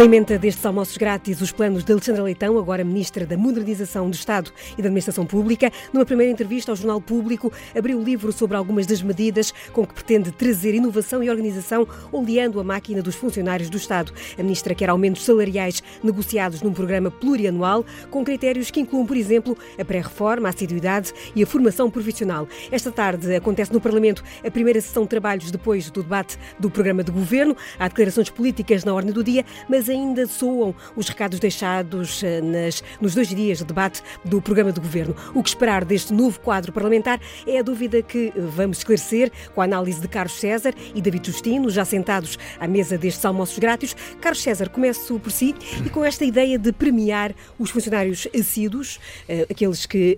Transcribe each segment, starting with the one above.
Na emenda destes almoços grátis, os planos de Alexandra Leitão, agora Ministra da Modernização do Estado e da Administração Pública, numa primeira entrevista ao Jornal Público, abriu o livro sobre algumas das medidas com que pretende trazer inovação e organização, oleando a máquina dos funcionários do Estado. A Ministra quer aumentos salariais negociados num programa plurianual, com critérios que incluam, por exemplo, a pré-reforma, a assiduidade e a formação profissional. Esta tarde acontece no Parlamento a primeira sessão de trabalhos depois do debate do programa de governo. Há declarações políticas na ordem do dia, mas ainda soam os recados deixados eh, nas, nos dois dias de debate do programa de governo. O que esperar deste novo quadro parlamentar é a dúvida que eh, vamos esclarecer com a análise de Carlos César e David Justino, já sentados à mesa destes almoços grátis. Carlos César, começo por si e com esta ideia de premiar os funcionários assíduos, eh, aqueles que,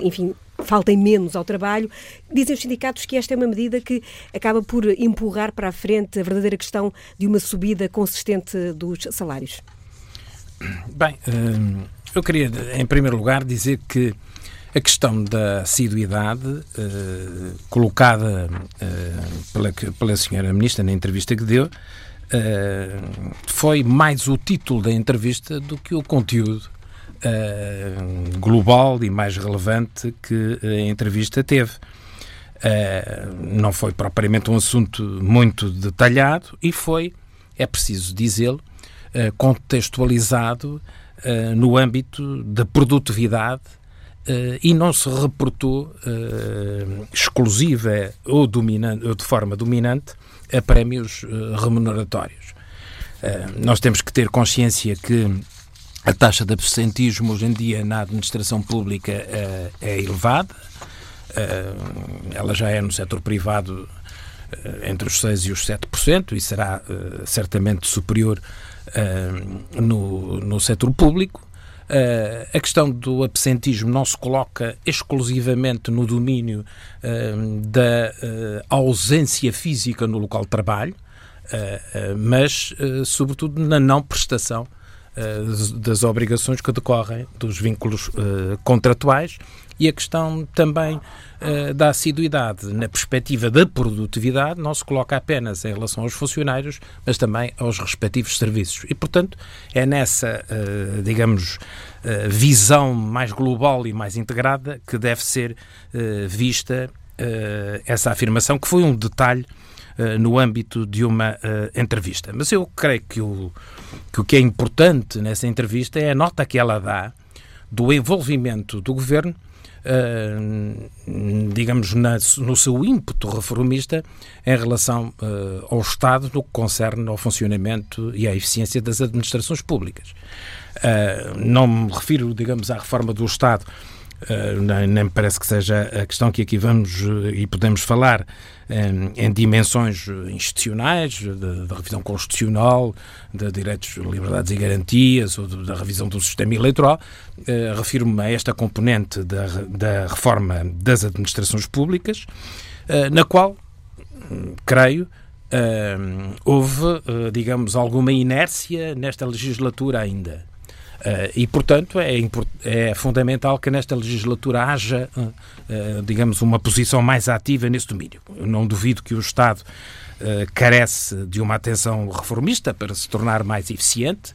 enfim, faltem menos ao trabalho. Dizem os sindicatos que esta é uma medida que acaba por empurrar para a frente a verdadeira questão de uma subida consistente dos salários. Bem, hum, eu queria, em primeiro lugar, dizer que a questão da assiduidade, uh, colocada uh, pela, pela senhora Ministra na entrevista que deu, uh, foi mais o título da entrevista do que o conteúdo uh, global e mais relevante que a entrevista teve. Uh, não foi propriamente um assunto muito detalhado e foi, é preciso dizê-lo, uh, contextualizado no âmbito da produtividade e não se reportou exclusiva ou, dominante, ou de forma dominante a prémios remuneratórios. nós temos que ter consciência que a taxa de absentismo hoje em dia na administração pública uh, é elevada. Uh, ela já é no setor privado uh, entre os 6% e os 7% e será certamente superior no, no setor público. a questão do absentismo não se coloca exclusivamente no domínio da ausência física no local de trabalho, mas, sobretudo, na não prestação das obrigações que decorrem dos vínculos uh, contratuais e a questão também uh, da assiduidade na perspectiva da produtividade não se coloca apenas em relação aos funcionários, mas também aos respectivos serviços. E, portanto, é nessa, uh, digamos, visão mais global e mais integrada que deve ser vista essa afirmação, que foi um detalhe uh, no âmbito de uma uh, entrevista. Mas eu creio que o, que o que é importante nessa entrevista é a nota que ela dá do envolvimento do governo Uh, digamos, na, no seu ímpeto reformista em relação uh, ao Estado no que concerne ao funcionamento e à eficiência das administrações públicas. Uh, não me refiro, digamos, à reforma do Estado nem, nem, me parece que seja a questão que aqui vamos uh, e podemos falar um, em dimensões institucionais, da revisão constitucional, de direitos, liberdades e garantias, ou da revisão do sistema eleitoral. Refiro-me a esta componente da, da reforma das administrações públicas, na qual, hum, creio, houve, digamos, alguma inércia nesta legislatura ainda. Uh, e, portanto, é, é, fundamental que nesta legislatura haja, uh, uh, digamos, uma posição mais ativa nesse domínio. Eu não duvido que o Estado carece de uma atenção reformista para se tornar mais eficiente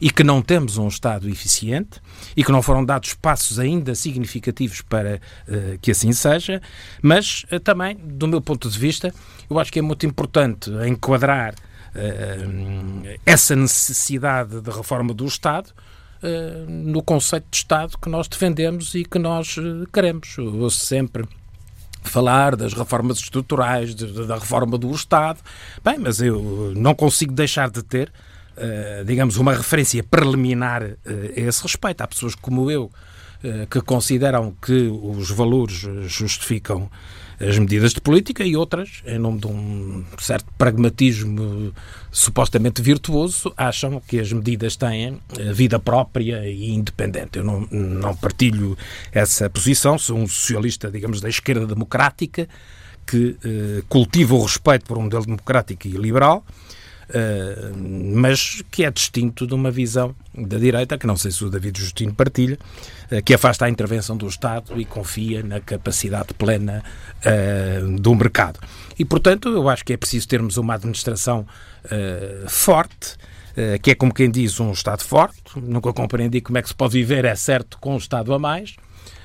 e que não temos um Estado eficiente e que não foram dados passos ainda significativos para que assim seja, mas também, do meu ponto de vista, eu acho que é muito importante enquadrar essa necessidade de reforma do Estado uh, no conceito de Estado que nós defendemos e que nós uh, queremos. Ouço sempre falar das reformas estruturais, de, de, da reforma do Estado. Bem, mas eu não consigo deixar de ter, uh, digamos, uma referência preliminar uh, a esse respeito. Há pessoas como eu que consideram que os valores justificam as medidas de política e outras, em nome de um certo pragmatismo supostamente virtuoso, acham que as medidas têm eh, vida própria e independente. Eu não, não partilho essa posição, sou um socialista, digamos, da esquerda democrática, que eh, cultiva o respeito por um modelo democrático e liberal, mas que é distinto de uma visão da direita, que não sei se o David Justino partilha, uh, que afasta a intervenção do Estado e confia na capacidade plena uh, do mercado. E, portanto, eu acho que é preciso termos uma administração forte, que é como quem diz um Estado forte. Nunca compreendi como é que se pode viver, é certo, com um Estado a mais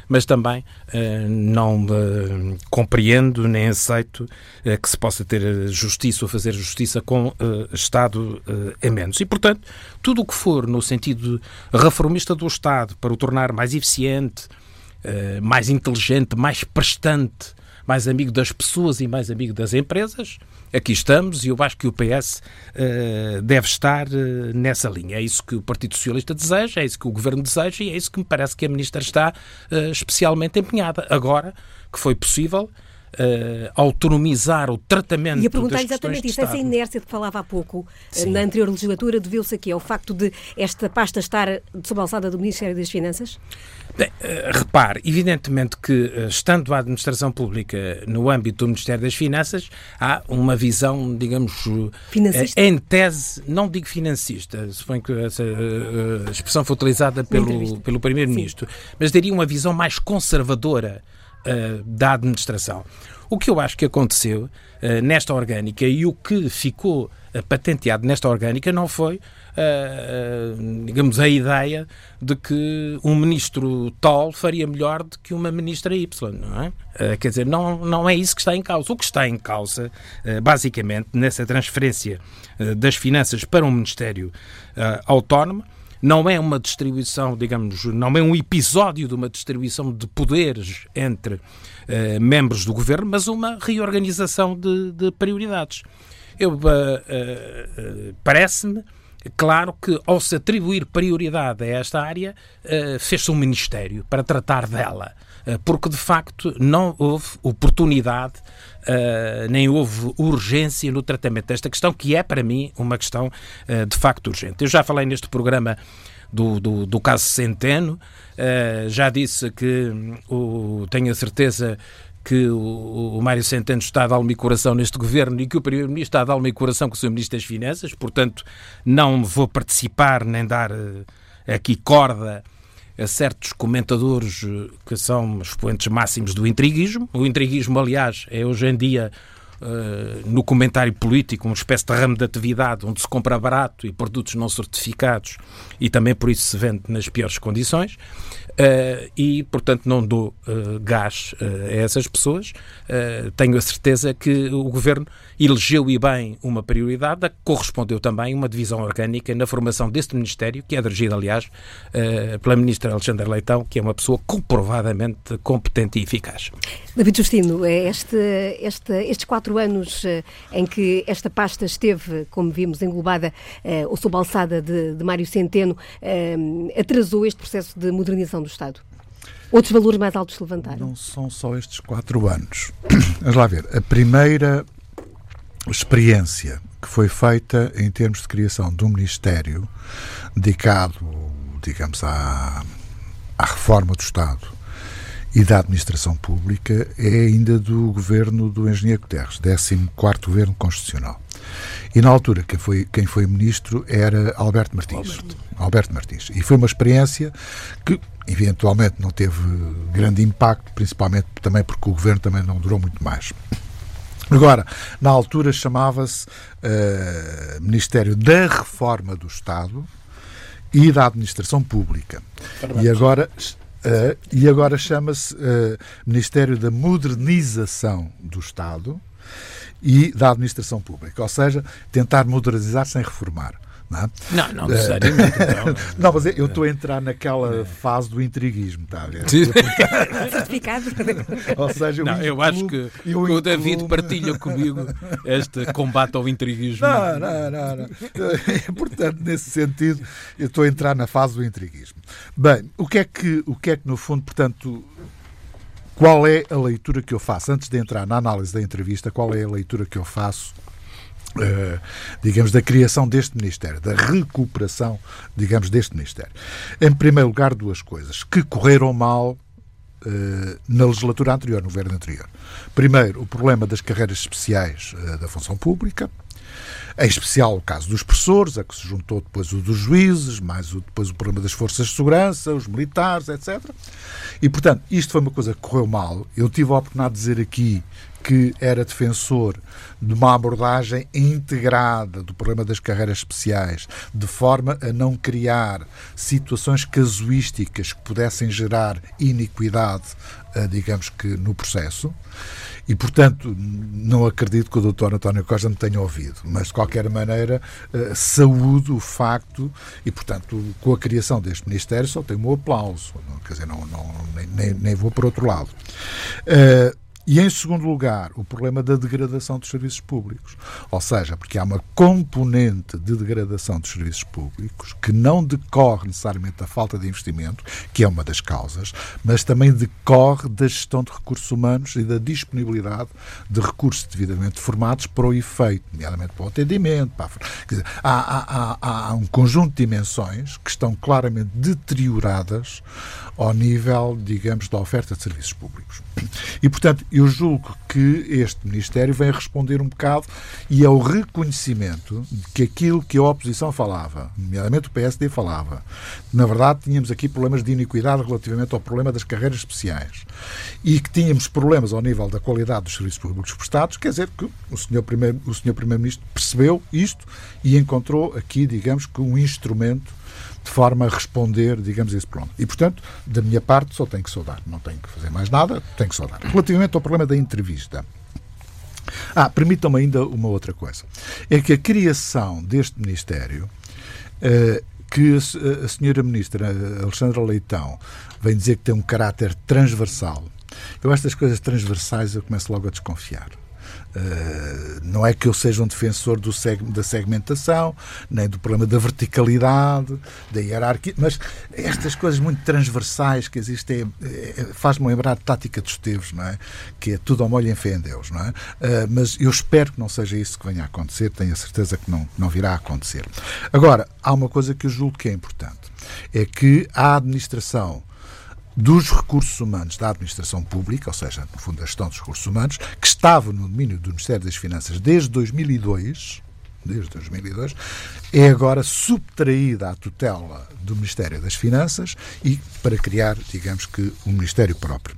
mas também uh, não uh, compreendo nem aceito uh, que se possa ter justiça ou fazer justiça com Estado em menos. E, portanto, tudo o que for no sentido reformista do Estado para o tornar mais eficiente, mais inteligente, mais prestante, mais amigo das pessoas e mais amigo das empresas, aqui estamos e eu acho que o PS uh, eh, deve estar uh, nessa linha. É isso que o Partido Socialista deseja, é isso que o Governo deseja e é isso que me parece que a Ministra está uh, especialmente empenhada. Agora que foi possível uh, autonomizar o tratamento E a perguntar exatamente isto, essa inércia de que falava há pouco, Sim. na anterior legislatura, deveu-se aqui ao facto de esta pasta estar sob a alçada do Ministério das Finanças? Bem, uh, repare, evidentemente que, estando a administração pública no âmbito do Ministério das Finanças, há uma visão, digamos, financista? em tese, não digo financista, suponho que essa expressão foi utilizada pelo, pelo Primeiro-Ministro, mas diria uma visão mais conservadora uh, da administração. O que eu acho que aconteceu uh, nesta orgânica e o que ficou uh, patenteado nesta orgânica não foi, digamos, a ideia de que um ministro tal faria melhor do que uma ministra Y, não é? quer dizer, não, não é isso que está em causa. O que está em causa, basicamente, nessa transferência das finanças para um Ministério autónomo, não é uma distribuição, digamos, não é um episódio de uma distribuição de poderes entre uh, membros do governo, mas uma reorganização de, de prioridades. Eu uh, uh, parece-me Claro que, ao se atribuir prioridade a esta área, fez-se um ministério para tratar dela, porque de facto não houve oportunidade Uh, nem houve urgência no tratamento desta questão, que é, para mim, uma questão de facto urgente. Eu já falei neste programa do, do, do caso Centeno, já disse que o, tenho a certeza que o, o Mário Centeno está dar alma e coração neste governo e que o Primeiro-Ministro está dar alma e coração com o Sr. Ministro das Finanças, portanto, não vou participar nem dar aqui corda a certos comentadores eh, que são expoentes máximos do intriguismo. O intriguismo, aliás, é hoje em dia Uh, no comentário político, uma espécie de ramo de atividade onde se compra barato e produtos não certificados e também por isso se vende nas piores condições. Uh, e, portanto, não dou uh, gás a essas pessoas. tenho a certeza que o Governo elegeu e bem uma prioridade, a que correspondeu também uma divisão orgânica na formação deste Ministério, que é dirigido, aliás, pela Ministra Alexandra Leitão, que é uma pessoa comprovadamente competente e eficaz. David Justino, este, este, estes quatro anos em que esta pasta esteve, como vimos, englobada ou sob a alçada de, de Mário Centeno, atrasou este processo de modernização do Estado? Outros valores mais altos se levantaram? Não são só estes quatro anos. Vamos lá ver. A primeira experiência que foi feita em termos de criação de um Ministério dedicado, digamos, à, à reforma do Estado e da administração pública é ainda do governo do engenheiro Guterres, 14 governo constitucional. E na altura quem foi, quem foi ministro era Alberto Martins. Alberto. Alberto Martins. E foi uma experiência que eventualmente não teve grande impacto, principalmente também porque o governo também não durou muito mais. Agora, na altura chamava-se uh, Ministério da Reforma do Estado e da Administração Pública. Parabéns. E agora Uh, e agora chama-se uh, Ministério da Modernização do Estado e da Administração Pública, ou seja, tentar modernizar sem reformar. Não, é? não, não necessariamente. não, não, mas eu estou a entrar naquela fase do intriguismo, está a ver? Certificado. Ou seja, não, eu acho que, que o David partilha comigo este combate ao intriguismo. Não, não, não. não. Portanto, nesse sentido, eu estou a entrar na fase do intriguismo. Bem, o que é que, o que, é que no fundo, portanto, qual é a leitura que eu faço? Antes de entrar na análise da entrevista, qual é a leitura que eu faço Uh, digamos, da criação deste Ministério, da recuperação, digamos, deste Ministério. Em primeiro lugar, duas coisas que correram mal uh, na legislatura anterior, no governo anterior. Primeiro, o problema das carreiras especiais uh, da função pública, em especial o caso dos professores, a que se juntou depois o dos juízes, mais o, depois o problema das forças de segurança, os militares, etc. E, portanto, isto foi uma coisa que correu mal. Eu tive a oportunidade de dizer aqui que era defensor de uma abordagem integrada do problema das carreiras especiais, de forma a não criar situações casuísticas que pudessem gerar iniquidade, eh, digamos que, no processo. E, portanto, não acredito que o Dr. António Costa me tenha ouvido, mas de qualquer maneira uh, saúdo o facto e, portanto, com a criação deste Ministério só tenho um aplauso, quer dizer, não, não, nem, nem vou para outro lado. Uh, e, em segundo lugar, o problema da degradação dos serviços públicos. Ou seja, porque há uma componente de degradação dos serviços públicos que não decorre necessariamente da falta de investimento, que é uma das causas, mas também decorre da gestão de recursos humanos e da disponibilidade de recursos devidamente formados para o efeito, nomeadamente para o atendimento. Para. Dizer, há, há, há um conjunto de dimensões que estão claramente deterioradas ao nível, digamos, da oferta de serviços públicos. E, portanto, eu julgo que este Ministério vem responder um bocado e é o reconhecimento de que aquilo que a oposição falava, nomeadamente o PSD falava, na verdade tínhamos aqui problemas de iniquidade relativamente ao problema das carreiras especiais e que tínhamos problemas ao nível da qualidade dos serviços públicos prestados, quer dizer que o Sr. Primeiro-Ministro percebeu isto e encontrou aqui, digamos que, um instrumento de forma a responder, digamos, esse problema. E, portanto, da minha parte, só tenho que saudar. Não tenho que fazer mais nada, tenho que saudar. Relativamente ao problema da entrevista. Ah, permitam-me ainda uma outra coisa. É que a criação deste Ministério, eh, que a, a senhora Ministra Alexandra Leitão vem dizer que tem um caráter transversal. Eu, estas coisas transversais, eu começo logo a desconfiar. Uh, não é que eu seja um defensor do seg da segmentação, nem do problema da verticalidade, da hierarquia, mas estas coisas muito transversais que existem é, faz-me lembrar a tática dos teus, não é? Que é tudo ao molho em fé em Deus, não é? Uh, mas eu espero que não seja isso que venha a acontecer, tenho a certeza que não, não virá a acontecer. Agora, há uma coisa que eu julgo que é importante, é que a administração dos recursos humanos da administração pública, ou seja, no fundo, a gestão dos recursos humanos, que estava no domínio do Ministério das Finanças desde 2002, desde 2002, é agora subtraída à tutela do Ministério das Finanças e para criar, digamos que, um Ministério próprio.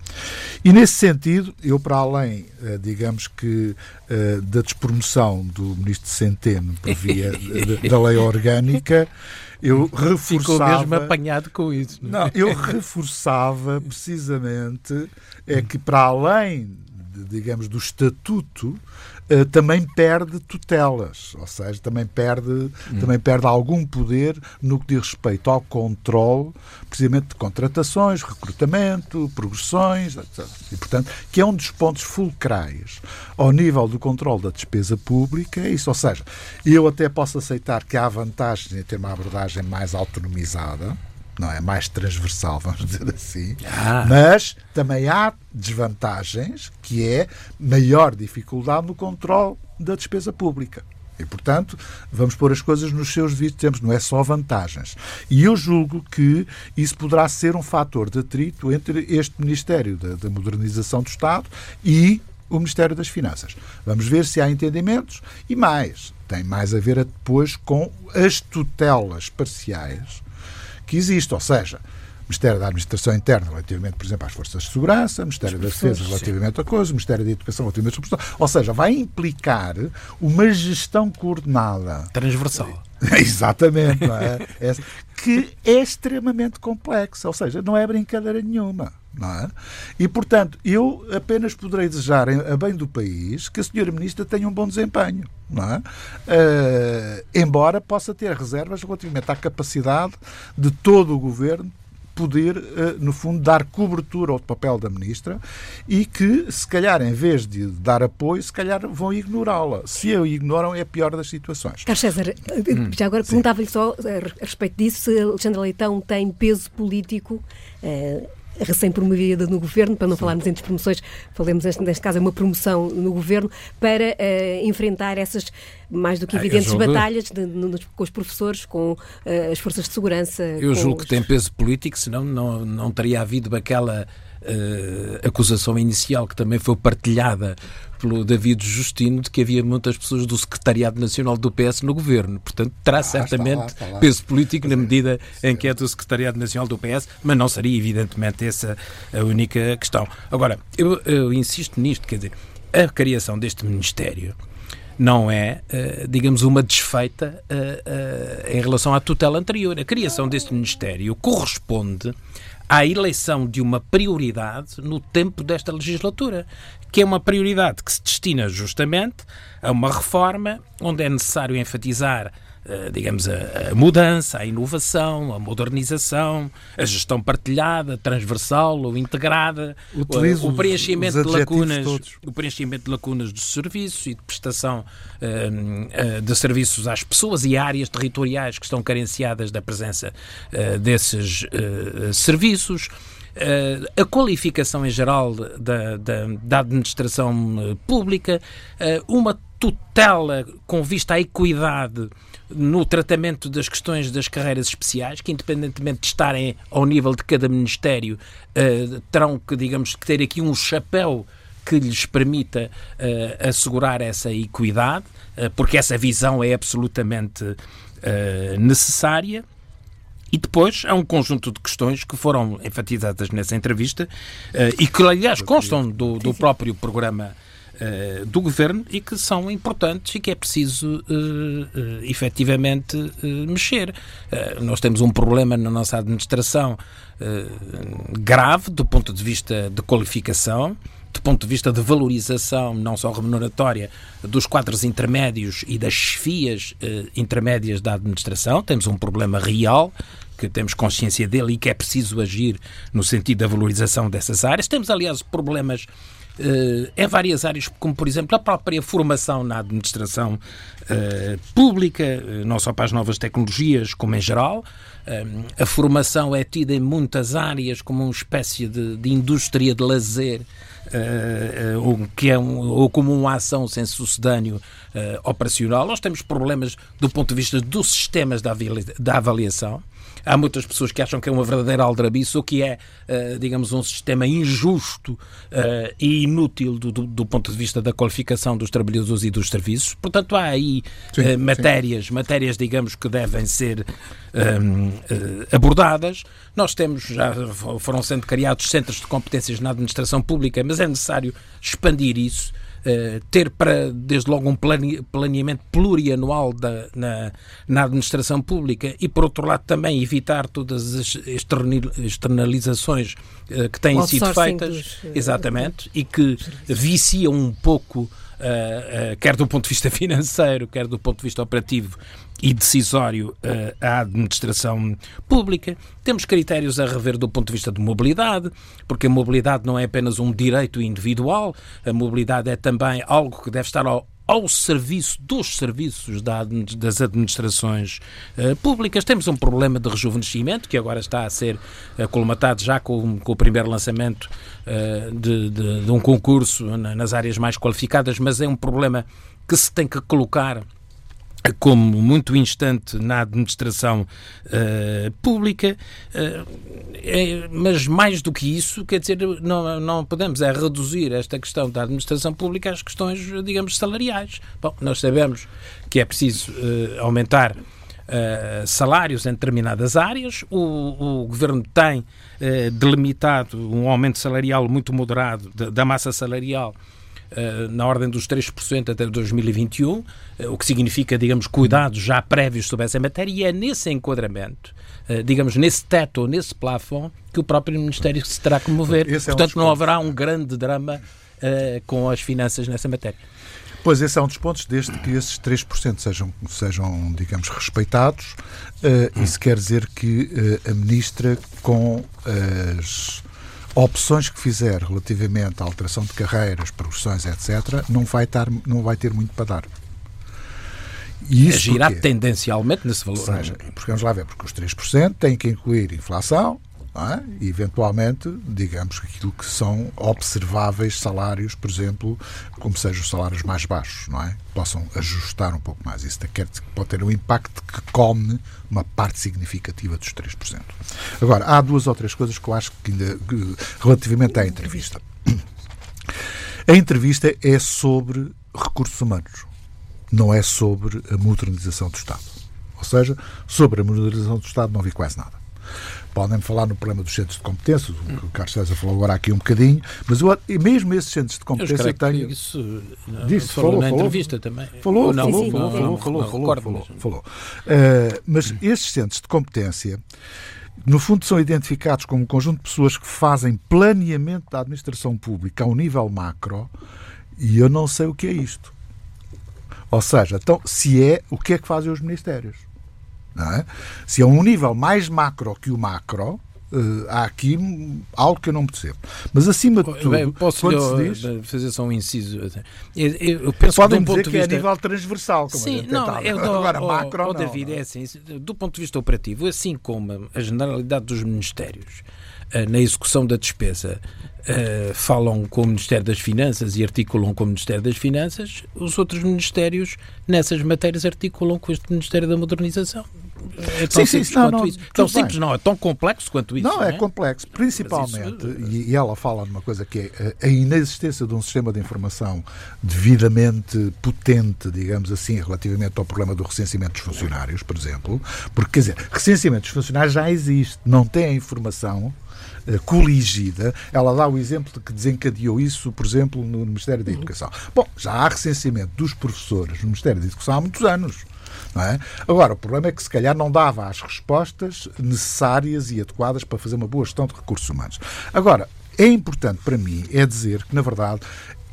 E nesse sentido, eu para além, eh, digamos que, eh, da despromoção do Ministro Centeno por via da lei orgânica, eu reforçava. Ficou mesmo apanhado com isso. Não, é? eu reforçava precisamente é que para além, digamos, do estatuto, uh, também perde tutelas, ou seja, também perde, hum. também perde algum poder no que diz respeito ao controle, precisamente de contratações, recrutamento, progressões, etc. E, portanto, que é um dos pontos fulcrais ao nível do controle da despesa pública, é isso. Ou seja, eu até posso aceitar que há vantagens em ter uma abordagem mais autonomizada, não é mais transversal, vamos dizer assim, ah. mas também há desvantagens, que é maior dificuldade no controle da despesa pública. E, portanto, vamos pôr as coisas nos seus devidos tempos, não é só vantagens. E eu julgo que isso poderá ser um fator de atrito entre este Ministério da, da Modernização do Estado e o Ministério das Finanças. Vamos ver se há entendimentos e mais. Tem mais a ver depois com as tutelas parciais que existe. Ou seja, Ministério da Administração Interna relativamente, por exemplo, às Forças de Segurança, Ministério da Defesa relativamente sim. a coisas, Ministério da Educação relativamente professores. Ou seja, vai implicar uma gestão coordenada. Transversal. Exatamente, é? é? que é extremamente complexa, ou seja, não é brincadeira nenhuma. Não é? E, portanto, eu apenas poderei desejar a bem do país que a senhora Ministra tenha um bom desempenho. Não é? Uh, embora possa ter reservas relativamente à capacidade de todo o governo poder, eh, no fundo, dar cobertura ao papel da ministra e que, se calhar, em vez de dar apoio, se calhar vão ignorá-la. Se a ignoram, é a pior das situações. Carlos César, eh, hum, já agora perguntava-lhe só a respeito disso se Alexandre Leitão tem peso político. Uh, recém-promovida no governo, para não Sim. falarmos em despromoções, falemos neste caso é uma promoção no governo, para uh, enfrentar essas mais do que ah, evidentes batalhas de, no, com os professores, com uh, as forças de segurança. Eu julgo os... que tem peso político, senão não, não teria havido aquela uh, acusação inicial que também foi partilhada pelo David Justino de que havia muitas pessoas do Secretariado Nacional do PS no governo. Portanto, terá ah, certamente está lá, está lá. peso político na medida em que é do Secretariado Nacional do PS, mas não seria, evidentemente, essa a única questão. Agora, eu, eu insisto nisto, quer dizer, a criação deste Ministério não é, uh, digamos, uma desfeita uh, uh, em relação à tutela anterior. A criação deste Ministério corresponde à eleição de uma prioridade no tempo desta legislatura, que é uma prioridade que se destina justamente a uma reforma onde é necessário enfatizar eh, digamos, a, a, mudança, a inovação, a modernização, a gestão partilhada, transversal ou integrada, Utilizo o, preenchimento de lacunas, todos. o preenchimento de lacunas dos serviços e de prestação uh, uh, de serviços às pessoas e áreas territoriais que estão carenciadas da presença uh, desses serviços. Uh, a qualificação em geral da, da, da administração pública, uh, uma tutela com vista à equidade no tratamento das questões das carreiras especiais, que independentemente de estarem ao nível de cada ministério, uh, terão que, digamos, que ter aqui um chapéu que lhes permita uh, assegurar essa equidade, uh, porque essa visão é absolutamente necessária. E depois há um conjunto de questões que foram enfatizadas nessa entrevista e que, aliás, constam do, do próprio programa uh, do governo e que são importantes e que é preciso uh, efetivamente mexer. nós temos um problema na nossa administração grave do ponto de vista de qualificação do ponto de vista de valorização, não só remuneratória, dos quadros intermédios e das chefias eh, intermédias da administração. Temos um problema real que temos consciência dele e que é preciso agir no sentido da valorização dessas áreas. Temos, aliás, problemas uh, em várias áreas, como por exemplo a própria formação na administração uh, pública, uh, não só para as novas tecnologias, como em geral. a formação é tida em muitas áreas como uma espécie de, de indústria de lazer. Uh, que é um, ou como uma ação sem sucedâneo uh, operacional. Nós temos problemas do ponto de vista dos sistemas da avaliação. Há muitas pessoas que acham que é uma verdadeira aldrabice ou que é, uh, digamos, um sistema injusto uh, e inútil do, do, do, ponto de vista da qualificação dos trabalhadores e dos serviços. Portanto, há aí sim, uh, matérias, sim. matérias, digamos, que devem ser um, abordadas. Nós temos, já foram sendo criados centros de competências na administração pública, mas é necessário expandir isso. Uh, ter para, desde logo, um planeamento plurianual da, na, na administração pública e, por outro lado, também evitar todas as externalizações uh, que têm sido feitas, dos, uh, exatamente, e que viciam um pouco uh, quer do ponto de vista financeiro, quer do ponto de vista operativo e decisório à administração pública. Temos critérios a rever do ponto de vista de mobilidade, porque a mobilidade não é apenas um direito individual, a mobilidade é também algo que deve estar ao, ao serviço dos serviços das administrações uh, públicas. Temos um problema de rejuvenescimento que agora está a ser uh, colmatado já com, com o primeiro lançamento uh, de, de, de, um concurso nas áreas mais qualificadas, mas é um problema que se tem que colocar como muito instante na administração uh, pública, uh, é, mas mais do que isso, quer dizer, não, não podemos é reduzir esta questão da administração pública às questões, digamos, salariais. Bom, nós sabemos que é preciso uh, aumentar salários em determinadas áreas, o, o Governo tem delimitado um aumento salarial muito moderado da, da massa salarial na ordem dos 3% até 2021, eh, o que significa, digamos, cuidados já prévios sobre essa matéria, e é nesse enquadramento, eh, digamos, nesse teto ou nesse plafond, que o próprio Ministério se terá que mover. Esse Portanto, é um não haverá um grande drama com as finanças nessa matéria. Pois, esse é um dos pontos, desde que esses 3% sejam, sejam, digamos, respeitados. Uh, isso quer dizer que uh, a Ministra, com as opções que fizer relativamente à alteração de carreiras, progressões, etc., não vai, tar, não vai ter muito para dar. E isso Agirá tendencialmente nesse valor. Ou seja, porque vamos lá ver, porque os 3% têm que incluir inflação, é? eventualmente, digamos, aquilo que são observáveis salários, por exemplo, como sejam os salários mais baixos, não é? Possam ajustar um pouco mais. Isso pode ter um impacto que come uma parte significativa dos 3%. Agora, há duas ou três coisas que eu acho que, ainda, relativamente à entrevista. A entrevista é sobre recursos humanos, não é sobre a modernização do Estado. Ou seja, sobre a modernização do Estado não vi quase nada. Podem falar no problema dos centros de competência, o que o Carlos César falou agora aqui um bocadinho, mas eu, e mesmo esses centros de competência eu tenho. Isso, não, disse, falou, falou na falou, entrevista também. Falou, não, falou, falou, falou, falou, falou, falou, falou. Uh, mas esses centros de competência no fundo, são identificados como um conjunto de pessoas que fazem planeamento da administração pública ao nível macro e eu não sei o que é isto. Ou seja, então, se é, o que é que fazem os ministérios? É? Se é um nível mais macro que o macro, Uh, há aqui algo que eu não percebo. Mas acima de tudo, Bem, posso quando diz, fazer só um inciso. Eu, eu penso podem que, dizer ponto que vista... é a nível transversal, como Sim, não, eu dou, agora oh, macro oh, não, David, não. é assim, do ponto de vista operativo, assim como a generalidade dos ministérios uh, na execução da despesa uh, falam com o Ministério das Finanças e articulam com o Ministério das Finanças, os outros ministérios nessas matérias articulam com este Ministério da Modernização. É tão sim, simples sim, quanto não, isso. Tão simples não, é tão complexo quanto isso. Não, não é, é, complexo, principalmente, isso... e, e, ela fala numa coisa que é a inexistência de um sistema de informação devidamente potente, digamos assim, relativamente ao problema do recenseamento dos funcionários, por exemplo, porque, quer dizer, recenseamento dos funcionários já existe, não tem a informação eh, coligida. Ela dá o exemplo de que desencadeou isso, por exemplo, no Ministério da Educação. Bom, já há recenseamento dos professores no Ministério da Educação há muitos anos. É? Agora, o problema é que se calhar não dava as respostas necessárias e adequadas para fazer uma boa gestão de recursos humanos. Agora, é importante para mim é dizer que, na verdade,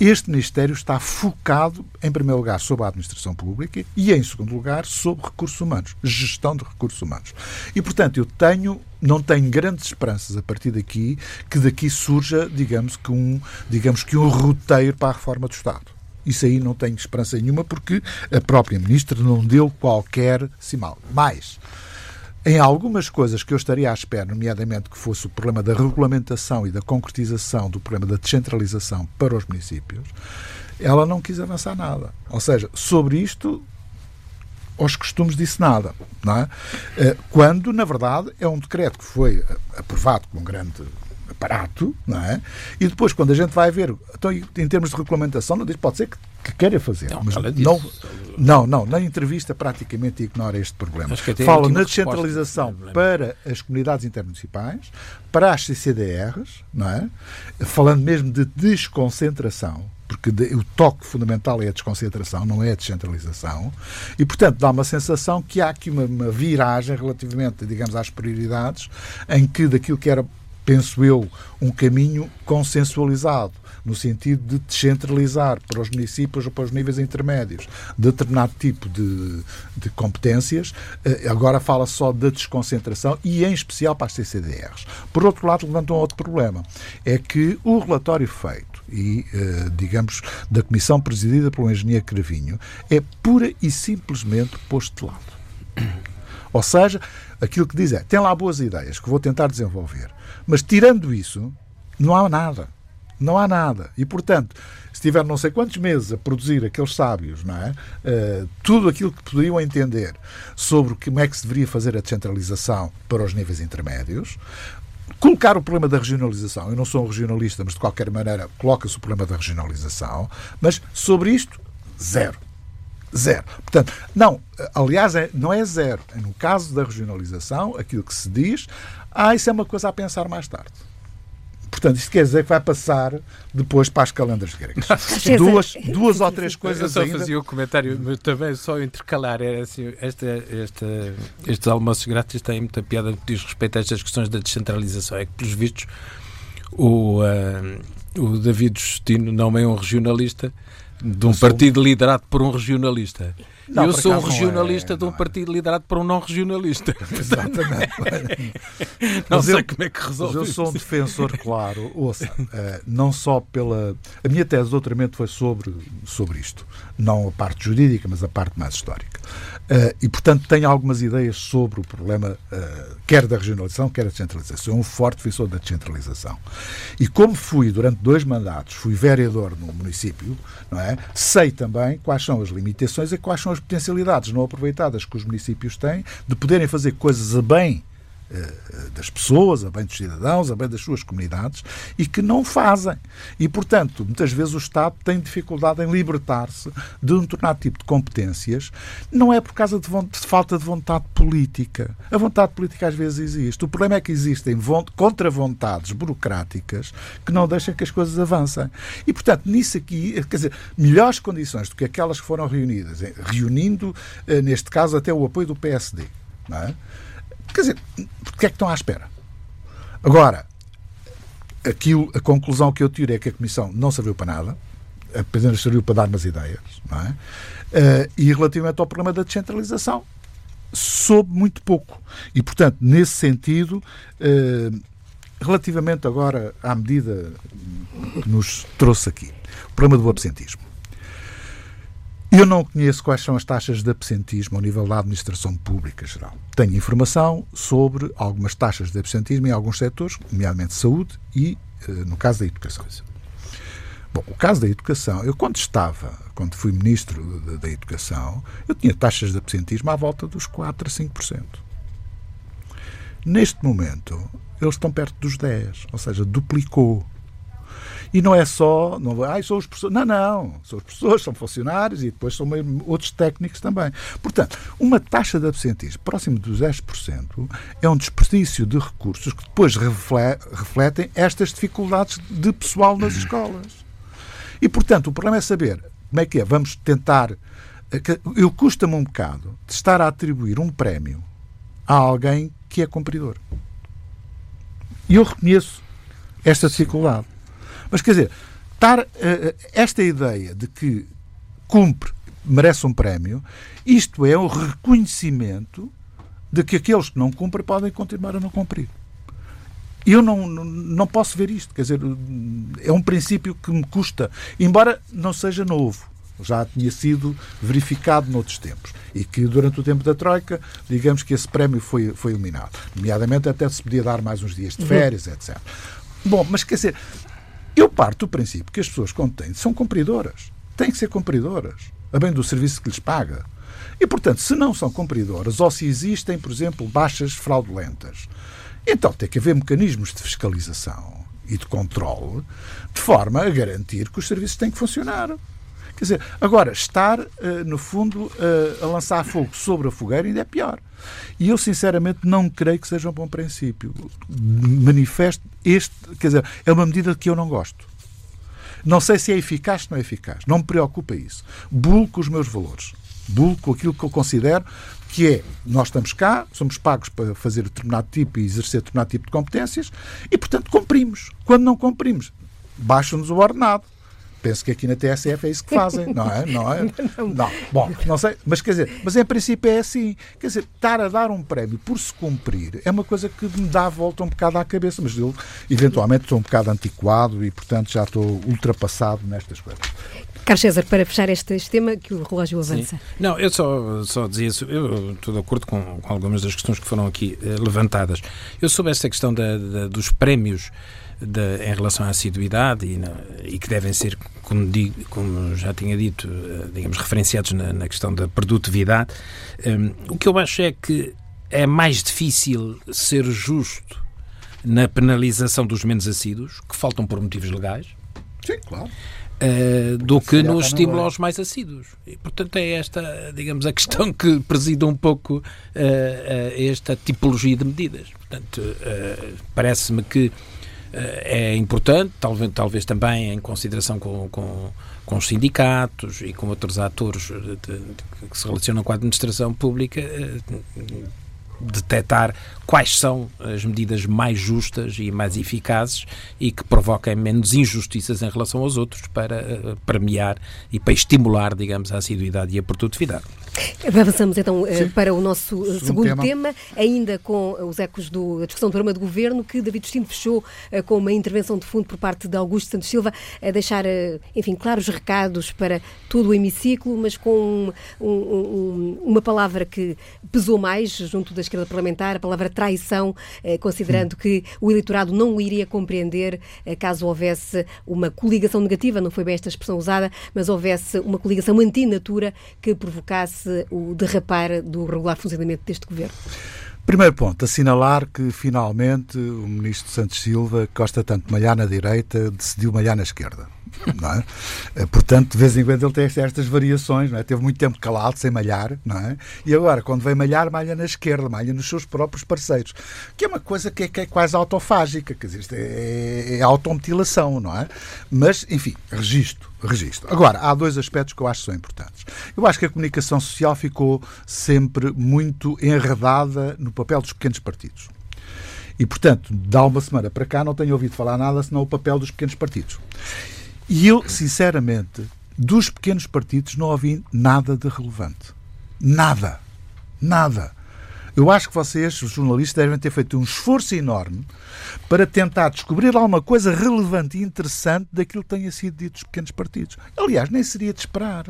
este Ministério está focado, em primeiro lugar, sobre a administração pública e, em segundo lugar, sobre recursos humanos, gestão de recursos humanos. E, portanto, eu tenho, não tenho grandes esperanças a partir daqui que daqui surja, digamos que um, digamos que um roteiro para a reforma do Estado. Isso aí não tenho esperança nenhuma porque a própria Ministra não deu qualquer sinal. Mais, em algumas coisas que eu estaria à espera, nomeadamente que fosse o problema da regulamentação e da concretização do problema da descentralização para os municípios, ela não quis avançar nada. Ou seja, sobre isto, aos costumes disse nada. Não é? Eh, quando, na verdade, é um decreto que foi aprovado com grande aparato, não é? E depois, quando a gente vai ver, então, em termos de regulamentação, não diz, pode ser que, que queira fazer, não, mas não, não, não, na entrevista praticamente ignora este problema. Fala na descentralização para as comunidades intermunicipais, para as CCDRs, não é? Falando mesmo de desconcentração, porque o toque fundamental é a desconcentração, não é a descentralização, e, portanto, dá uma sensação que há aqui uma, uma viragem relativamente, digamos, às prioridades, em que daquilo que era penso eu, um caminho consensualizado, no sentido de descentralizar para os municípios ou para os níveis intermédios determinado tipo de, de competências. Eh, agora fala só da desconcentração e, em especial, para as CCDRs. Por outro lado, levanta um outro problema: é que o relatório feito e, eh, digamos, da comissão presidida pelo engenheiro Cravinho é pura e simplesmente posto de lado. Ou seja, aquilo que diz é: tem lá boas ideias que vou tentar desenvolver mas tirando isso, não há nada. Não há nada. E, portanto, se tiver não sei quantos meses a produzir aqueles sábios, não é? Uh, tudo aquilo que poderiam entender sobre como é que se deveria fazer a descentralização para os níveis intermédios, colocar o problema da regionalização. Eu não sou um regionalista, mas de qualquer maneira coloca-se o problema da regionalização. Mas sobre isto, zero. Zero. Portanto, não, aliás, é, não é zero. É no caso da regionalização, aquilo que se diz, ah, isso é uma coisa a pensar mais tarde. Portanto, isto quer dizer que vai passar depois para as calendas gregas. duas, duas ou três coisas Eu só ainda. fazia o um comentário, mas também só intercalar. Era assim, esta, esta, estes almoços grátis têm muita piada no que diz respeito a estas questões da descentralização. É que, pelos vistos, o, uh, o David Justino não é um regionalista de um partido liderado por um regionalista. Não, eu sou um regionalista é, de um é. partido liderado por um não regionalista. Exatamente. não sei eu, como é que resolve. Mas eu sou um defensor, claro, ouça, uh, não só pela. A minha tese de doutoramento foi sobre, sobre isto. Não a parte jurídica, mas a parte mais histórica. Uh, e, portanto, tenho algumas ideias sobre o problema, uh, quer da regionalização, quer da descentralização. Sou um forte defensor da descentralização. E como fui, durante dois mandatos, fui vereador no município, não é? sei também quais são as limitações e quais são as potencialidades não aproveitadas que os municípios têm de poderem fazer coisas a bem das pessoas, a bem dos cidadãos, a bem das suas comunidades e que não fazem. E, portanto, muitas vezes o Estado tem dificuldade em libertar-se de um determinado tipo de competências, não é por causa de, de, falta de vontade política. A vontade política às vezes existe. O problema é que existem contra-vontades burocráticas que não deixam que as coisas avancem. E, portanto, nisso aqui, quer dizer, melhores condições do que aquelas que foram reunidas, reunindo, eh, neste caso, até o apoio do PSD. Não é? Quer dizer, porque é que estão à espera? Agora, aquilo, a conclusão que eu tiro é que a Comissão não serviu para nada, apenas serviu para dar umas ideias, não é? Uh, e relativamente ao problema da descentralização, soube muito pouco. E, portanto, nesse sentido, uh, relativamente agora à medida que nos trouxe aqui, o problema do absentismo. Eu não conheço quais são as taxas de absentismo ao nível da administração pública geral. Tenho informação sobre algumas taxas de absentismo em alguns setores, nomeadamente saúde e, eh, no caso da educação. Bom, o caso da educação, eu quando estava, quando fui ministro da Educação, eu tinha taxas de absentismo à volta dos 4 a 5%. Neste momento, eles estão perto dos 10%, ou seja, duplicou. E não é só, não, ah, são os professores. Não, não. São os professores, são funcionários e depois são outros técnicos também. Portanto, uma taxa de absentismo próximo dos 10% é um desperdício de recursos que depois refletem estas dificuldades de pessoal nas escolas. E, portanto, o problema é saber como é que é. Vamos tentar. Eh, eu custa-me um bocado de estar a atribuir um prémio a alguém que é cumpridor. E eu reconheço esta dificuldade. Mas quer dizer, estar, uh, esta ideia de que cumpre, merece um prémio, isto é o reconhecimento de que aqueles que não cumprem podem continuar a não cumprir. Eu não, não posso ver isto, quer dizer, é um princípio que me custa, embora não seja novo já tinha sido verificado noutros tempos e que durante o tempo da Troika, digamos que esse prémio foi, foi eliminado. Nomeadamente até se podia dar mais uns dias de uhum. férias, uhum. etc. Bom, mas quer dizer, eu parto do princípio que as pessoas, quando têm, são cumpridoras. Têm que ser cumpridoras, a bem do serviço que lhes paga. E, portanto, se não são cumpridoras ou se existem, por exemplo, baixas fraudulentas, então tem que haver mecanismos de fiscalização e de controle de forma a garantir que os serviços têm que funcionar. Quer dizer, agora, estar, eh, no fundo, eh, a lançar fogo sobre a fogueira ainda é pior. E eu, sinceramente, não creio que seja um bom princípio. Manifesto este, quer dizer, é uma medida que eu não gosto. Não sei se é eficaz ou não é eficaz. Não me preocupa isso. Bulo com os meus valores. Bulo com aquilo que eu considero que é, nós estamos cá, somos pagos para fazer determinado tipo e exercer determinado tipo de competências e, portanto, cumprimos. Quando não cumprimos, baixam-nos o ordenado penso que aqui na TSF é isso que fazem, não é? Não é? Não. Bom, não sei, mas quer dizer, mas em princípio é assim. Quer dizer, estar a dar um prémio por se cumprir é uma coisa que me dá a volta um bocado à cabeça, mas eu eventualmente estou um bocado antiquado e, portanto, já estou ultrapassado nestas coisas. Carlos César, para fechar este, este tema, que o relógio avança. Sim. Não, eu só, só dizia isso, eu estou de acordo com, com algumas das questões que foram aqui eh, levantadas. Eu soube esta questão da, da, dos prémios de, em relação à assiduidade e, na, e, que devem ser, como, digo, como já tinha dito, eh, digamos, referenciados na, na questão da produtividade. Um, o que eu acho é que é mais difícil ser justo na penalização dos menos assíduos, que faltam por motivos legais. Sim, claro. Uh, do que no estímulo aos mais assíduos. E, portanto, é esta, digamos, a questão que preside um pouco uh, uh, esta tipologia de medidas. Portanto, parece-me que é importante, talvez, talvez também em consideração com, com, com os sindicatos e com outros atores de, de, que se relacionam com a administração pública, eh, detectar quais são as medidas mais justas e mais eficazes e que provoquem menos injustiças em relação aos outros para eh, premiar e para estimular, digamos, a assiduidade e a produtividade. Avançamos então eh, Sim. para o nosso eh, segundo, segundo tema. tema. ainda com os ecos da discussão do programa de governo, que David Destino fechou com uma intervenção de fundo por parte de Augusto Santos Silva, a deixar, enfim, claros recados para todo o hemiciclo, mas com um, um, uma palavra que pesou mais junto da esquerda parlamentar, a palavra traição, eh, considerando que o eleitorado não o iria compreender eh, caso houvesse uma coligação negativa, não foi bem esta expressão usada, mas houvesse uma coligação antinatura que provocasse o derrapar do regular funcionamento deste governo. Primeiro ponto, assinalar que finalmente o ministro Santos Silva, que gosta tanto de malhar na direita, decidiu malhar na esquerda. É? Eh, portanto, de vez em quando ele tem estas variações, é? teve muito tempo calado, sem malhar, é? e agora, quando vem malhar, malha na esquerda, malha nos seus próprios parceiros, que é uma coisa que é, que é quase autofágica, quer dizer, é, é automutilação, não é? Mas, enfim, registro, registro. Agora, há dois aspectos que eu acho que são importantes. Eu acho que a comunicação social ficou sempre muito enredada no papel dos pequenos partidos. E, portanto, dá uma semana para cá não tenho ouvido falar nada senão o papel dos pequenos partidos. E eu, sinceramente, dos pequenos partidos não ouvi nada de relevante. Nada. Nada. Eu acho que vocês, os jornalistas, devem ter feito um esforço enorme para tentar descobrir alguma coisa relevante e interessante daquilo que tenha sido dito dos pequenos partidos. Aliás, nem seria de esperar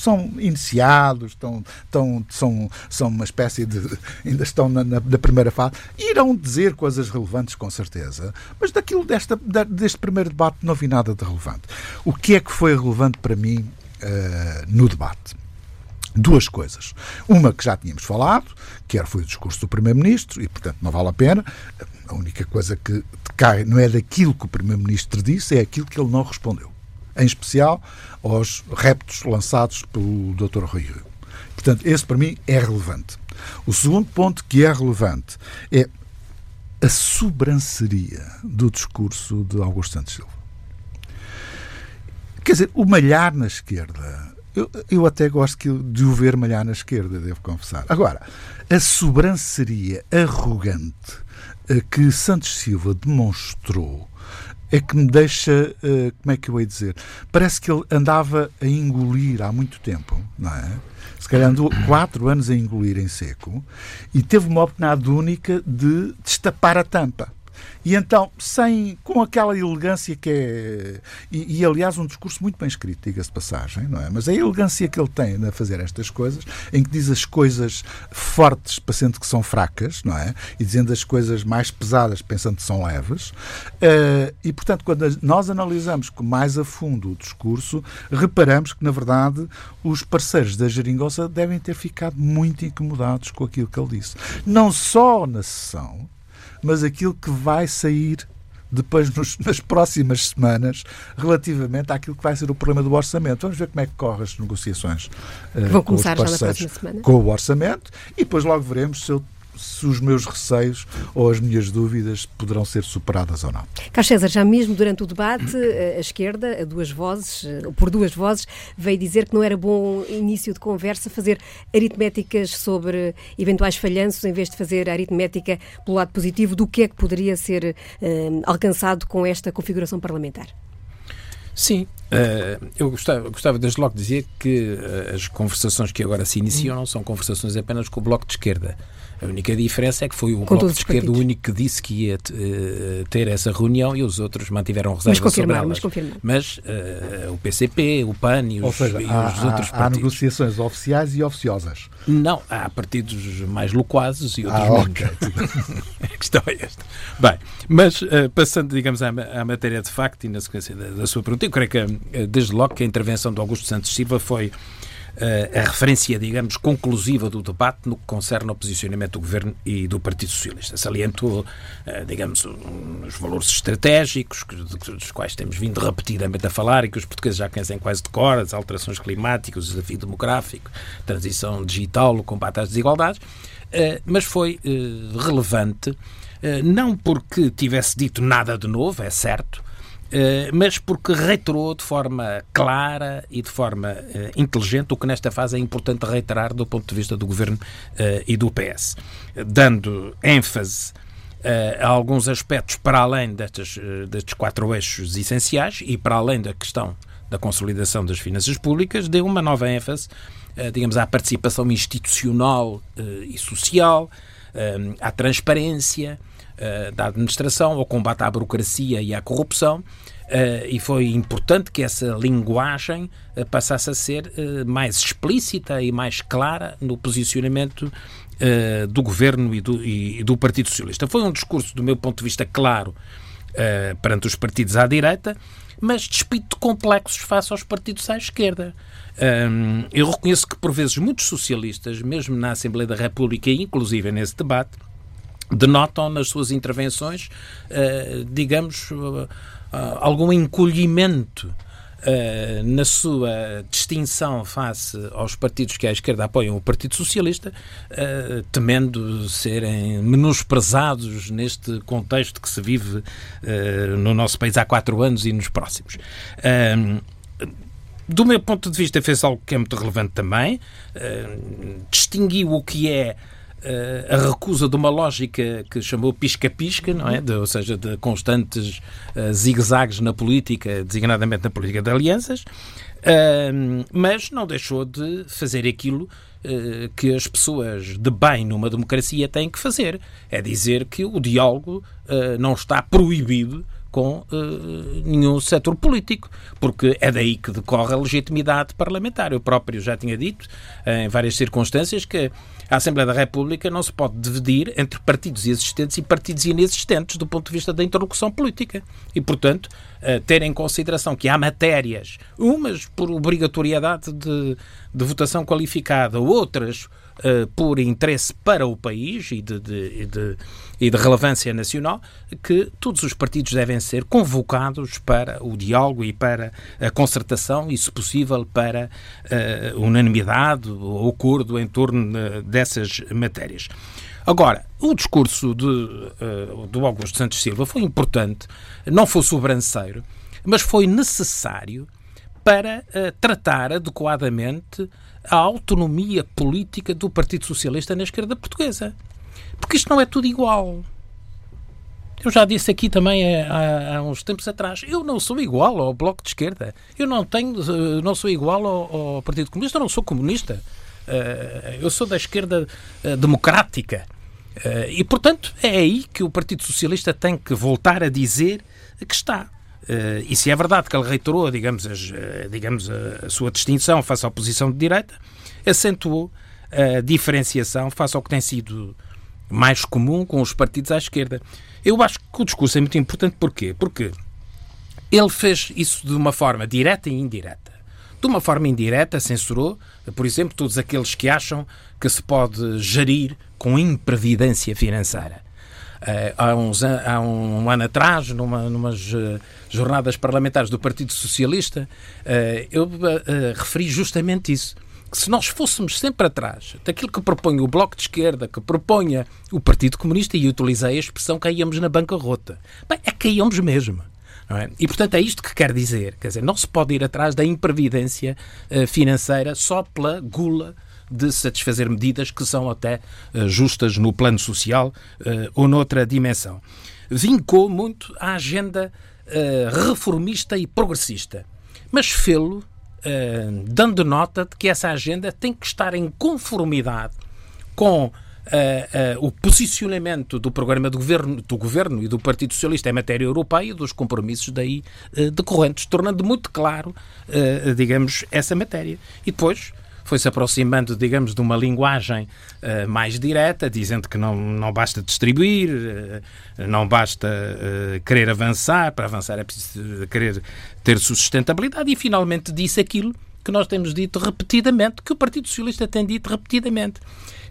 são iniciados, estão, estão, são, são uma espécie de. ainda estão na, na, na, primeira fase, irão dizer coisas relevantes, com certeza, mas daquilo desta, deste primeiro debate não vi nada de relevante. O que é que foi relevante para mim uh, no debate? Duas coisas. Uma que já tínhamos falado, que era, foi o discurso do Primeiro-Ministro, e portanto não vale a pena. A única coisa que cai não é daquilo que o Primeiro-Ministro disse, é aquilo que ele não respondeu em especial aos reptos lançados pelo Dr. Rui Rio. Portanto, esse para mim é relevante. O segundo ponto que é relevante é a sobranceria do discurso de Augusto Santos Silva. Quer dizer, o malhar na esquerda, eu, eu até gosto de o ver malhar na esquerda, devo confessar. Agora, a sobranceria arrogante que Santos Silva demonstrou é que me deixa, uh, como é que eu ia dizer? Parece que ele andava a engolir há muito tempo, não é? Se calhar andou quatro anos a engolir em seco e teve uma oportunidade única de destapar a tampa. E então, sem, com aquela elegância que é. E, e aliás, um discurso muito bem escrito, diga-se passagem, não é? Mas a elegância que ele tem a fazer estas coisas, em que diz as coisas fortes parecendo que são fracas, não é? E dizendo as coisas mais pesadas pensando que são leves. Uh, e, portanto, quando nós analisamos com mais a fundo o discurso, reparamos que, na verdade, os parceiros da geringonça devem ter ficado muito incomodados com aquilo que ele disse. Não só na sessão, mas aquilo que vai sair depois nos, nas próximas semanas relativamente àquilo que vai ser o problema do orçamento. Vamos ver como é que correm as negociações uh, Vão começar já na próxima semana. com o orçamento e depois logo veremos se eu se os meus receios ou as minhas dúvidas poderão ser superadas ou não. Carlos César, já mesmo durante o debate, a esquerda, a duas vozes, por duas vozes, veio dizer que não era bom início de conversa fazer aritméticas sobre eventuais falhanços em vez de fazer a aritmética pelo lado positivo do que é que poderia ser uh, alcançado com esta configuração parlamentar. Sim, uh, eu gostava, gostava desde logo de dizer que as conversações que agora se iniciam não são conversações apenas com o Bloco de Esquerda. A única diferença é que foi o Com Bloco de Esquerda o único que disse que ia uh, ter essa reunião e os outros mantiveram reservas sobre elas. Mas, confirmar. mas uh, o PCP, o PAN e os, seja, e há, os outros há, partidos. Há negociações oficiais e oficiosas. Não, há partidos mais loquazes e outros ah, menos. Okay. a questão é esta. Bem, mas uh, passando, digamos, à, à, matéria de facto e na sequência da, da sua pergunta, eu creio que desde logo que a intervenção de Augusto Santos Silva foi a referência, digamos, conclusiva do debate no que concerne ao posicionamento do Governo e do Partido Socialista. Salientou, eh, digamos, os valores estratégicos, dos quais temos vindo repetidamente a falar e que os portugueses já conhecem quase de cor, as alterações climáticas, o desafio demográfico, transição digital, o combate às desigualdades, eh, mas foi eh, relevante não porque tivesse dito nada de novo, é certo, eh, mas porque reiterou de forma clara e de forma uh, inteligente o que nesta fase é importante reiterar do ponto de vista do Governo uh, e do PS, dando ênfase a alguns aspectos para além destes, destes quatro eixos essenciais e para além da questão da consolidação das finanças públicas, deu uma nova ênfase, digamos, à participação institucional e social, à transparência, uh, da administração, ao combate à burocracia e à corrupção. Uh, e foi importante que essa linguagem uh, passasse a ser mais explícita e mais clara no posicionamento do governo e do, e, do Partido Socialista. Foi um discurso, do meu ponto de vista, claro perante os partidos à direita, mas despido de complexos face aos partidos à esquerda. Um, eu reconheço que, por vezes, muitos socialistas, mesmo na Assembleia da República, inclusive nesse debate, denotam nas suas intervenções, uh, digamos, uh, algum encolhimento Uh, na sua distinção face aos partidos que à esquerda apoiam o Partido Socialista, temendo serem menosprezados neste contexto que se vive no nosso país há quatro anos e nos próximos. do meu ponto de vista, fez algo que é muito relevante também, distinguiu o que é a recusa de uma lógica que chamou pisca-pisca, não é? De, ou seja, de constantes uh, zigue-zagues na política, designadamente na política de alianças, uh, mas não deixou de fazer aquilo que as pessoas de bem numa democracia têm que fazer. É dizer que o diálogo não está proibido com uh, nenhum setor político, porque é daí que decorre a legitimidade parlamentar. Eu próprio já tinha dito, em várias circunstâncias, que a Assembleia da República não se pode dividir entre partidos existentes e partidos inexistentes do ponto de vista da interlocução política. E, portanto, uh, ter em consideração que há matérias, umas por obrigatoriedade de, de votação qualificada, outras uh, por interesse para o país e de, de, de, e de relevância nacional, que todos os partidos devem ser convocados para o diálogo e para a concertação e, se possível, para uh, unanimidade ou acordo em torno dessas matérias. Agora, o discurso de, uh, do Augusto Santos Silva foi importante, não foi sobranceiro, mas foi necessário para uh, tratar adequadamente a autonomia política do Partido Socialista na esquerda portuguesa. Porque isto não é tudo igual. Eu já disse aqui também eh, há, há, uns tempos atrás, eu não sou igual ao Bloco de Esquerda. Eu não tenho, eh, não sou igual ao, ao Partido Comunista, eu não sou comunista. Uh, eu sou da esquerda democrática. E, portanto, é aí que o Partido Socialista tem que voltar a dizer que está. Uh, e se é verdade que ele reiterou, digamos, as, uh, digamos a, sua distinção face à oposição de direita, acentuou a diferenciação face ao que tem sido mais comum com os partidos à esquerda. Eu acho que o discurso é muito importante porquê? Porque ele fez isso de uma forma direta e indireta. De uma forma indireta, censurou, por exemplo, todos aqueles que acham que se pode gerir com imprevidência financeira. Uh, há, uns, há um ano atrás, numa, numas uh, jornadas parlamentares do Partido Socialista, uh, eu referi justamente isso. Que se nós fôssemos sempre atrás daquilo que propõe o Bloco de Esquerda, que proponha o Partido Comunista, e utilizei a expressão caíamos na bancarrota. Bem, é caíamos mesmo. É? E, portanto, é isto que quer dizer. Quer dizer, não se pode ir atrás da imprevidência financeira só pela gula de satisfazer medidas que são até uh, justas no plano social uh, ou noutra dimensão. Vincou muito a agenda uh, reformista e progressista, mas fê-lo dando nota de que essa agenda tem que estar em conformidade com Uh, uh, o posicionamento do programa do governo, do governo e do Partido Socialista em matéria europeia e dos compromissos daí uh, decorrentes, tornando muito claro, digamos, essa matéria. E depois foi-se aproximando, digamos, de uma linguagem uh, mais direta, dizendo que não, não basta distribuir, uh, não basta uh, querer avançar, para avançar é preciso querer ter sustentabilidade, e finalmente disse aquilo que nós temos dito repetidamente, que o Partido Socialista tem dito repetidamente,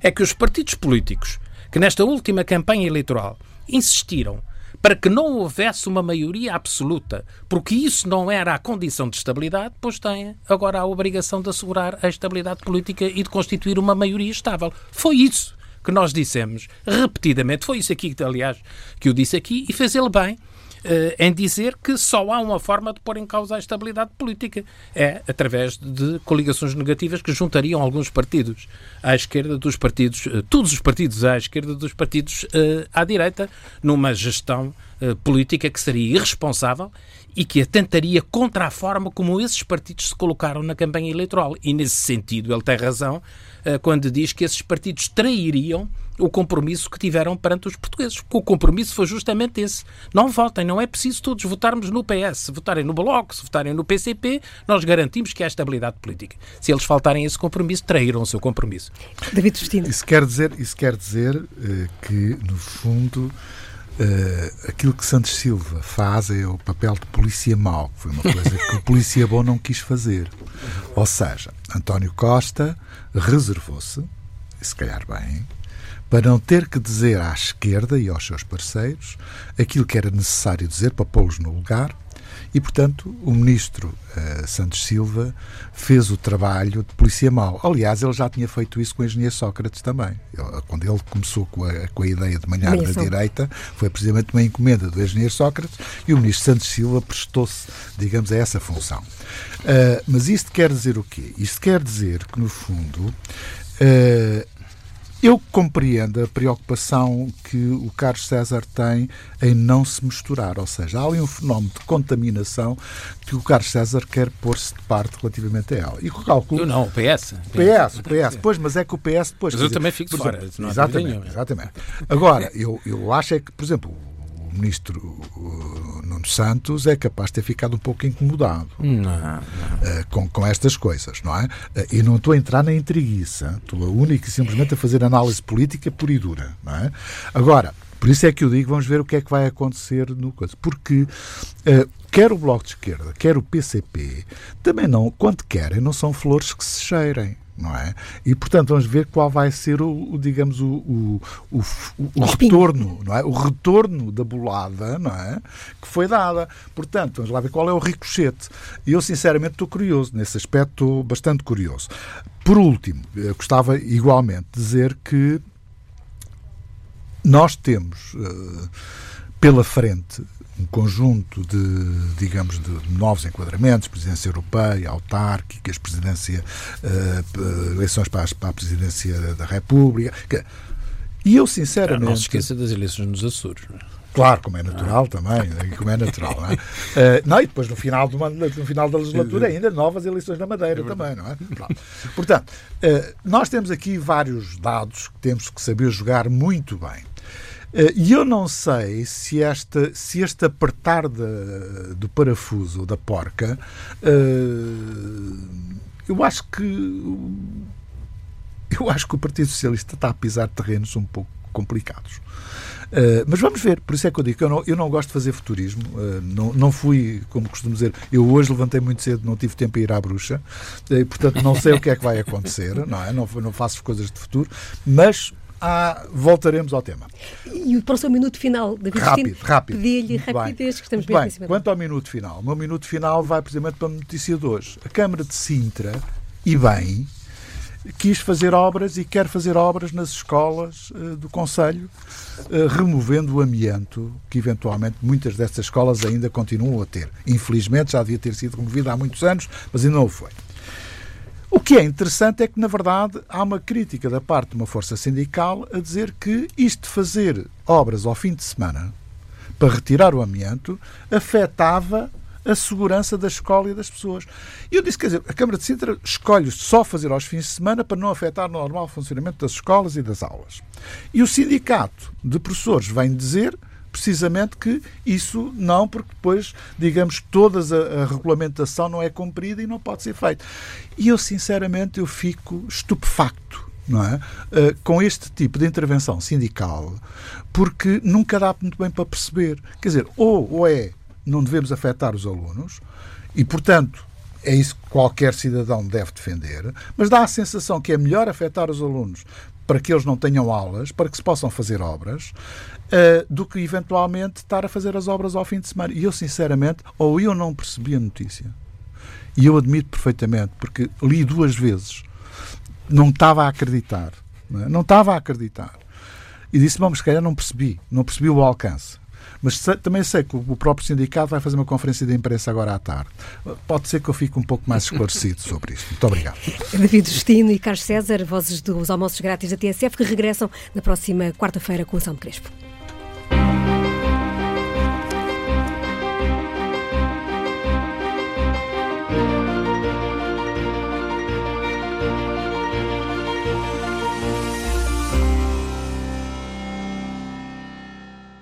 é que os partidos políticos que nesta última campanha eleitoral insistiram para que não houvesse uma maioria absoluta, porque isso não era a condição de estabilidade, pois tem agora a obrigação de assegurar a estabilidade política e de constituir uma maioria estável. Foi isso que nós dissemos repetidamente. Foi isso aqui, aliás, que eu disse aqui e fez ele bem em dizer que só há uma forma de pôr em causa a estabilidade política. É através de coligações negativas que juntariam alguns partidos à esquerda dos partidos, eh, todos os partidos à esquerda dos partidos eh, à direita, numa gestão política que seria irresponsável e que atentaria contra a forma como esses partidos se colocaram na campanha eleitoral. E nesse sentido ele tem razão quando diz que esses partidos trairiam o compromisso que tiveram perante os portugueses. Porque o compromisso foi justamente esse. Não votem, não é preciso todos votarmos no PS. Se votarem no Bloco, se votarem no PCP, nós garantimos que há estabilidade política. Se eles faltarem esse compromisso, traíram o seu compromisso. David Justino. Isso quer dizer, isso quer dizer uh, que, no fundo, Uh, aquilo que Santos Silva faz é o papel de polícia mau, que foi uma coisa que o polícia bom não quis fazer. Ou seja, António Costa reservou-se, se calhar bem, para não ter que dizer à esquerda e aos seus parceiros aquilo que era necessário dizer para pô-los no lugar e, portanto, o ministro uh, Santos Silva fez o trabalho de polícia mau. Aliás, ele já tinha feito isso com o engenheiro Sócrates também. Ele, quando ele começou com a, com a ideia de manhar da direita, foi precisamente uma encomenda do engenheiro Sócrates e o ministro Santos Silva prestou-se, digamos, a essa função. Uh, mas isto quer dizer o quê? Isto quer dizer que, no fundo, uh, eu compreendo a preocupação que o Carlos César tem em não se misturar, ou seja, há ali um fenómeno de contaminação que o Carlos César quer pôr-se de parte relativamente a ela. E o cálculo... Eu não, o PS. PS, o PS, pois, mas é que o PS depois... Mas eu dizer, também fico fora, exemplo, exatamente, exatamente. Agora, eu, eu acho é que, por exemplo, ministro Nuno Santos é capaz de ter ficado um pouco incomodado não, não. Uh, com, com estas coisas, não é? Uh, e não estou a entrar na intriguiça, estou a única e simplesmente a fazer análise política pura e dura, não é? Agora, por isso é que eu digo, vamos ver o que é que vai acontecer no coisa. Porque uh, quer o Bloco de Esquerda, quer o PCP, também não, quando querem, não são flores que se cheirem não é? E portanto vamos ver qual vai ser o, o digamos o, o, o, o retorno, não é? O retorno da bolada, não é? Que foi dada. Portanto, vamos lá ver qual é o ricochete. E eu sinceramente estou curioso nesse aspecto, estou bastante curioso. Por último, gostava igualmente de dizer que nós temos uh, pela frente um conjunto de, digamos, de novos enquadramentos, presidência europeia, autárquicas, presidência, uh, eleições para, a presidência da República. E eu, sinceramente... Não se esqueça das eleições nos Açores. Não é? Claro, como é natural também, como é natural. Não, é? uh, não e depois no final, uma, no final da legislatura ainda novas eleições na Madeira é também, não é? Portanto, uh, nós temos aqui vários dados que temos que saber jogar muito bem. Eh, e eu não sei se, esta, se este apertar do parafuso da porca, uh, eu acho que eu acho que o Partido Socialista está a pisar terrenos um pouco complicados. Uh, mas vamos ver, por isso é que eu digo que eu não, eu não gosto de fazer futurismo, uh, não, não fui, como costumo dizer, eu hoje levantei muito cedo, não tive tempo a ir à bruxa, uh, portanto não sei o que é que vai acontecer, não é? Não, não faço coisas de futuro, mas ah, voltaremos ao tema. E para o seu minuto final, David Rápido, rápido. Pedir-lhe rapidez, que estamos bem, bem Quanto ao minuto final, o meu minuto final vai precisamente para a notícia de hoje. A Câmara de Sintra, e bem, quis fazer obras e quer fazer obras nas escolas uh, do Conselho, uh, removendo o amianto que eventualmente muitas dessas escolas ainda continuam a ter. Infelizmente já devia ter sido removida há muitos anos, mas ainda não o foi. O que é interessante é que, na verdade, há uma crítica da parte de uma força sindical a dizer que isto de fazer obras ao fim de semana para retirar o amianto afetava a segurança da escola e das pessoas. E eu disse, quer dizer, a Câmara de Sintra escolhe só fazer aos fins de semana para não afetar o normal funcionamento das escolas e das aulas. E o sindicato de professores vem dizer precisamente que isso não, porque depois, digamos, toda a, a, regulamentação não é cumprida e não pode ser feita. E eu, sinceramente, eu fico estupefacto. É? Uh, com este tipo de intervenção sindical, porque nunca dá muito bem para perceber. Quer dizer, ou, ou é não devemos afetar os alunos, e portanto é isso que qualquer cidadão deve defender, mas dá a sensação que é melhor afetar os alunos para que eles não tenham aulas, para que se possam fazer obras, uh, do que eventualmente estar a fazer as obras ao fim de semana. E eu, sinceramente, ou eu não percebi a notícia, e eu admito perfeitamente, porque li duas vezes, não estava a acreditar. Não, é? não estava a acreditar. E disse: mas se calhar não percebi, não percebi o alcance. Mas também sei que o próprio sindicato vai fazer uma conferência de imprensa agora à tarde. Pode ser que eu fique um pouco mais esclarecido sobre isto. Muito obrigado. David Justino e Carlos César, vozes dos almoços grátis da TSF, que regressam na próxima quarta-feira com o São Crespo.